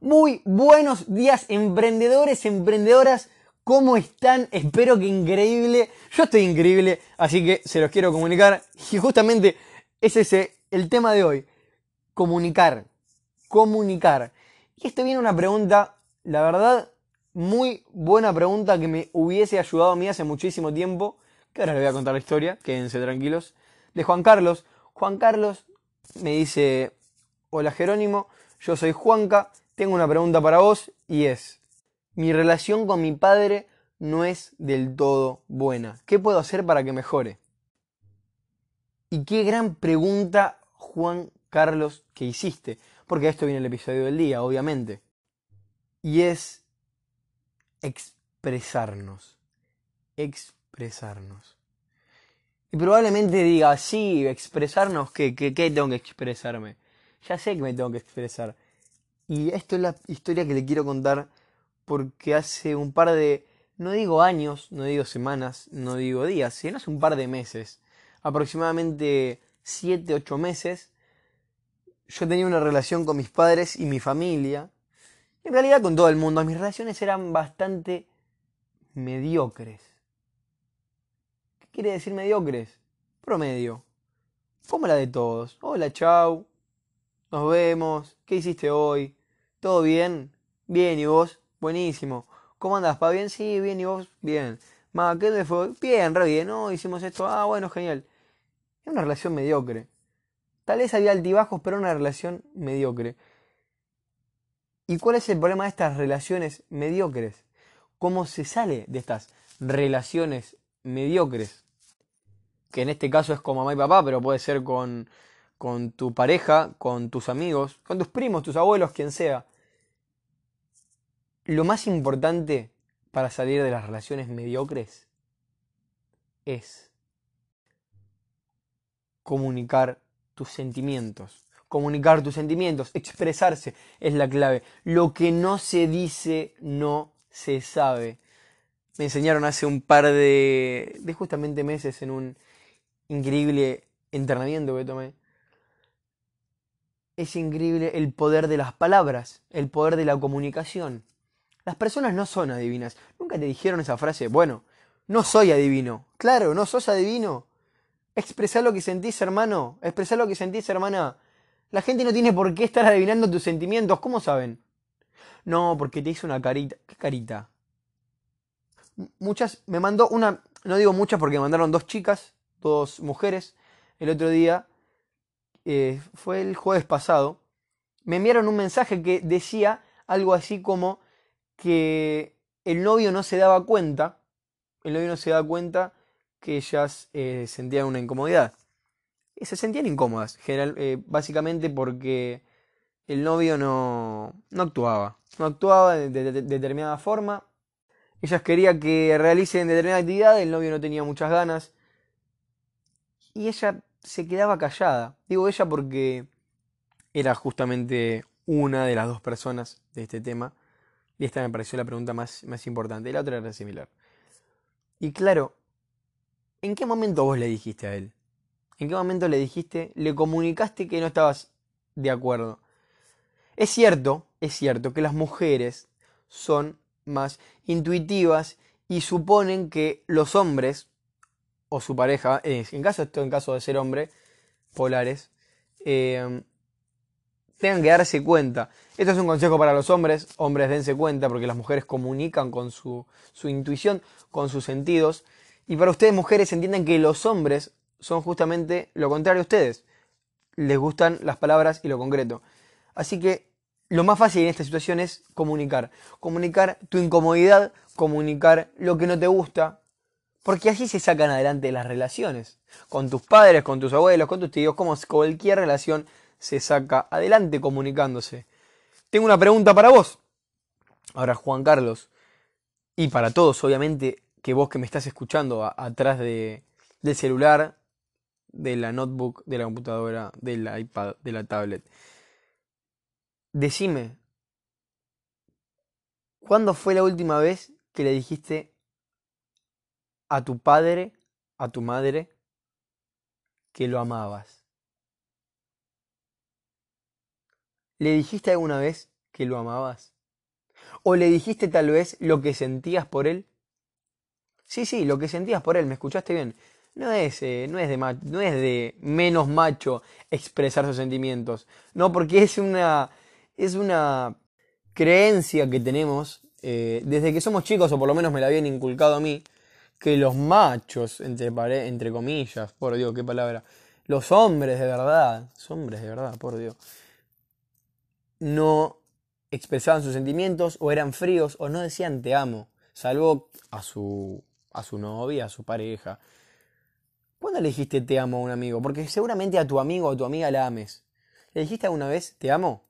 Muy buenos días, emprendedores, emprendedoras. ¿Cómo están? Espero que increíble. Yo estoy increíble, así que se los quiero comunicar. Y justamente ese es el tema de hoy. Comunicar. Comunicar. Y esto viene una pregunta, la verdad, muy buena pregunta que me hubiese ayudado a mí hace muchísimo tiempo. Que ahora les voy a contar la historia, quédense tranquilos. De Juan Carlos. Juan Carlos me dice, hola Jerónimo, yo soy Juanca, tengo una pregunta para vos y es, mi relación con mi padre no es del todo buena. ¿Qué puedo hacer para que mejore? Y qué gran pregunta, Juan Carlos, que hiciste, porque esto viene el episodio del día, obviamente. Y es expresarnos. Expresarnos. Y probablemente diga, sí, expresarnos, ¿qué, qué, qué tengo que expresarme? Ya sé que me tengo que expresar. Y esto es la historia que le quiero contar porque hace un par de, no digo años, no digo semanas, no digo días, sino hace un par de meses, aproximadamente 7, 8 meses, yo tenía una relación con mis padres y mi familia, en realidad con todo el mundo. Mis relaciones eran bastante mediocres. ¿Qué quiere decir mediocres? Promedio. Como la de todos. Hola, chau. Nos vemos. ¿Qué hiciste hoy? ¿Todo bien? Bien, ¿y vos? Buenísimo. ¿Cómo andas, pa? ¿Bien? Sí, bien, ¿y vos? Bien. Ma, ¿qué te fue? Bien, re bien, ¿no? Hicimos esto. Ah, bueno, genial. Es una relación mediocre. Tal vez había altibajos, pero una relación mediocre. ¿Y cuál es el problema de estas relaciones mediocres? ¿Cómo se sale de estas relaciones mediocres? Que en este caso es con mamá y papá, pero puede ser con, con tu pareja, con tus amigos, con tus primos, tus abuelos, quien sea. Lo más importante para salir de las relaciones mediocres es comunicar tus sentimientos. Comunicar tus sentimientos, expresarse es la clave. Lo que no se dice no se sabe. Me enseñaron hace un par de, de justamente meses en un increíble entrenamiento que tomé es increíble el poder de las palabras, el poder de la comunicación. Las personas no son adivinas. Nunca te dijeron esa frase, bueno, no soy adivino. Claro, no sos adivino. Expresar lo que sentís, hermano. Expresar lo que sentís, hermana. La gente no tiene por qué estar adivinando tus sentimientos. ¿Cómo saben? No, porque te hizo una carita. ¿Qué carita? Muchas, me mandó una, no digo muchas porque me mandaron dos chicas, dos mujeres, el otro día eh, fue el jueves pasado, me enviaron un mensaje que decía algo así como que el novio no se daba cuenta, el novio no se daba cuenta que ellas eh, sentían una incomodidad. Y se sentían incómodas, general, eh, básicamente porque el novio no, no actuaba, no actuaba de, de, determinada forma. Ellas querían que realicen determinada actividad, el novio no tenía muchas ganas. Y ella se quedaba callada. Digo ella porque era justamente una de las dos personas de este tema. Y esta me pareció la pregunta más, más importante. Y la otra era similar. Y claro, ¿en qué momento vos le dijiste a él? ¿En qué momento le dijiste, le comunicaste que no estabas de acuerdo? Es cierto, es cierto que las mujeres son más intuitivas y suponen que los hombres o su pareja, en caso esto en caso de ser hombre, polares, eh, tengan que darse cuenta. Esto es un consejo para los hombres, hombres dense cuenta porque las mujeres comunican con su, su intuición, con sus sentidos. Y para ustedes mujeres entiendan que los hombres son justamente lo contrario a ustedes. Les gustan las palabras y lo concreto. Así que lo más fácil en esta situación es comunicar. Comunicar tu incomodidad, comunicar lo que no te gusta, porque así se sacan adelante las relaciones. Con tus padres, con tus abuelos, con tus tíos, como cualquier relación se saca adelante comunicándose. Tengo una pregunta para vos. Ahora, Juan Carlos, y para todos, obviamente, que vos que me estás escuchando atrás de, del celular, de la notebook, de la computadora, del iPad, de la tablet. Decime, ¿cuándo fue la última vez que le dijiste a tu padre, a tu madre, que lo amabas? ¿Le dijiste alguna vez que lo amabas? ¿O le dijiste tal vez lo que sentías por él? Sí, sí, lo que sentías por él, ¿me escuchaste bien? No es, eh, no, es de no es de menos macho expresar sus sentimientos. No, porque es una, es una creencia que tenemos eh, desde que somos chicos, o por lo menos me la habían inculcado a mí, que los machos, entre, entre comillas, por Dios, qué palabra, los hombres de verdad, hombres de verdad, por Dios, no expresaban sus sentimientos o eran fríos o no decían te amo, salvo a su, a su novia, a su pareja. ¿Cuándo le dijiste te amo a un amigo? Porque seguramente a tu amigo o tu amiga la ames. ¿Le dijiste alguna vez te amo?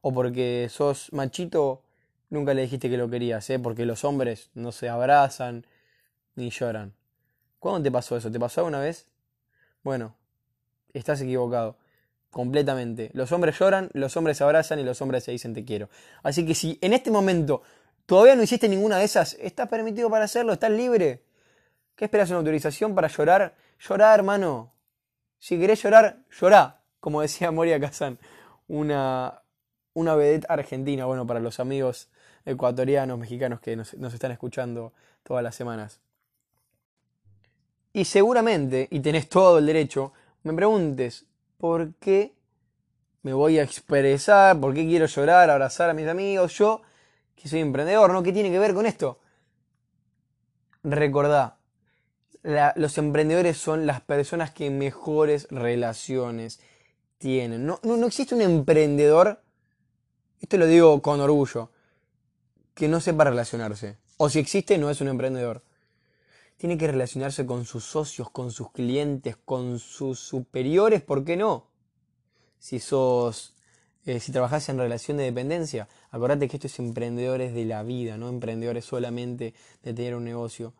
¿O porque sos machito nunca le dijiste que lo querías? ¿eh? Porque los hombres no se abrazan ni lloran. ¿Cuándo te pasó eso? ¿Te pasó alguna vez? Bueno, estás equivocado. Completamente. Los hombres lloran, los hombres se abrazan y los hombres se dicen te quiero. Así que si en este momento todavía no hiciste ninguna de esas, estás permitido para hacerlo, estás libre. ¿Qué esperas una autorización para llorar? Llorar, hermano. Si querés llorar, llorá, como decía Moria Kazan, una, una vedette argentina, bueno, para los amigos ecuatorianos, mexicanos que nos, nos están escuchando todas las semanas. Y seguramente, y tenés todo el derecho, me preguntes, ¿por qué me voy a expresar? ¿Por qué quiero llorar, abrazar a mis amigos? Yo, que soy emprendedor, ¿no? ¿Qué tiene que ver con esto? Recordá, los emprendedores son las personas que mejores relaciones tienen. No, no, no existe un emprendedor, esto lo digo con orgullo, que no sepa relacionarse. O si existe, no es un emprendedor tiene que relacionarse con sus socios, con sus clientes, con sus superiores, ¿por qué no? Si sos, eh, si trabajas en relación de dependencia, acordate que esto es emprendedores de la vida, no emprendedores solamente de tener un negocio.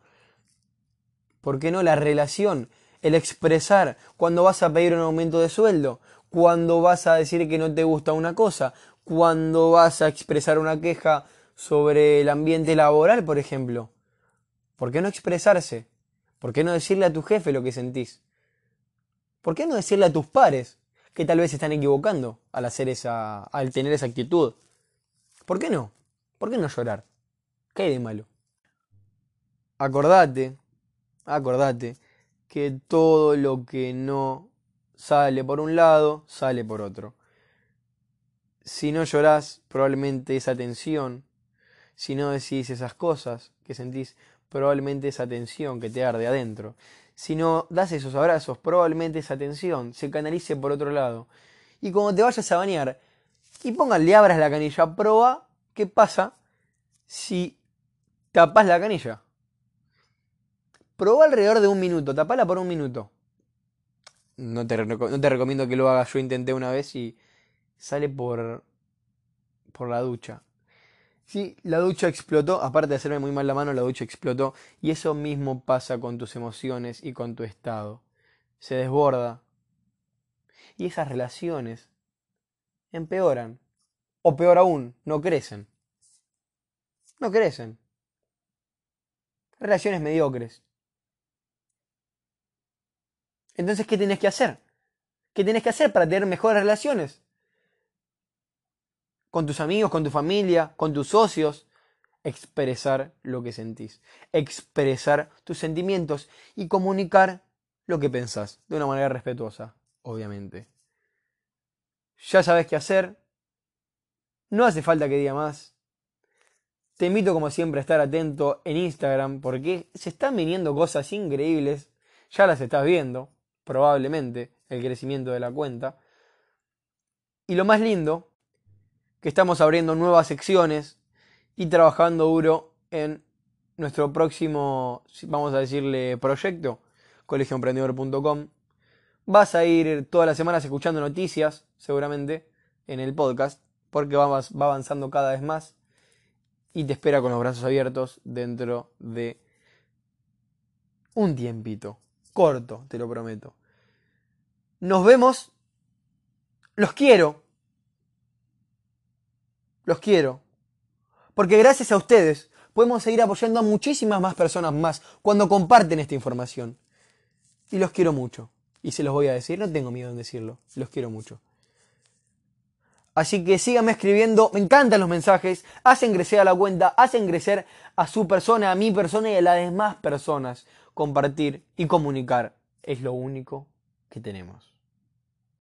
¿Por qué no la relación? El expresar cuando vas a pedir un aumento de sueldo, cuando vas a decir que no te gusta una cosa, cuando vas a expresar una queja sobre el ambiente laboral, por ejemplo. ¿Por qué no expresarse? ¿Por qué no decirle a tu jefe lo que sentís? ¿Por qué no decirle a tus pares que tal vez se están equivocando al hacer esa, al tener esa actitud? ¿Por qué no? ¿Por qué no llorar? ¿Qué hay de malo? Acordate, acordate que todo lo que no sale por un lado, sale por otro. Si no llorás, probablemente esa tensión, si no decís esas cosas que sentís, probablemente esa tensión que te arde adentro. Si no das esos abrazos, probablemente esa tensión se canalice por otro lado. Y cuando te vayas a bañar y póngale abras la canilla, proba qué pasa si tapas la canilla. Proba alrededor de un minuto, tapala por un minuto. No te, no te recomiendo que lo hagas, yo intenté una vez y sale por, por la ducha. Sí, la ducha explotó, aparte de hacerme muy mal la mano, la ducha explotó y eso mismo pasa con tus emociones y con tu estado. Se desborda. Y esas relaciones empeoran. O peor aún, no crecen. No crecen. Relaciones mediocres. Entonces, ¿qué tenés que hacer? ¿Qué tenés que hacer para tener mejores relaciones? Con tus amigos, con tu familia, con tus socios, expresar lo que sentís, expresar tus sentimientos y comunicar lo que pensás de una manera respetuosa, obviamente. Ya sabes qué hacer, no hace falta que diga más. Te invito como siempre a estar atento en Instagram porque se están viniendo cosas increíbles, ya las estás viendo, probablemente, el crecimiento de la cuenta. Y lo más lindo que estamos abriendo nuevas secciones y trabajando duro en nuestro próximo, vamos a decirle, proyecto, colegioemprendedor.com. Vas a ir todas las semanas escuchando noticias, seguramente, en el podcast, porque va, va avanzando cada vez más y te espera con los brazos abiertos dentro de un tiempito, corto, te lo prometo. Nos vemos, los quiero, los quiero. Porque gracias a ustedes podemos seguir apoyando a muchísimas más personas más cuando comparten esta información. Y los quiero mucho. Y se los voy a decir, no tengo miedo en decirlo, los quiero mucho. Así que síganme escribiendo, me encantan los mensajes, hacen crecer a la cuenta, hacen crecer a su persona, a mi persona y a las demás personas. Compartir y comunicar es lo único que tenemos.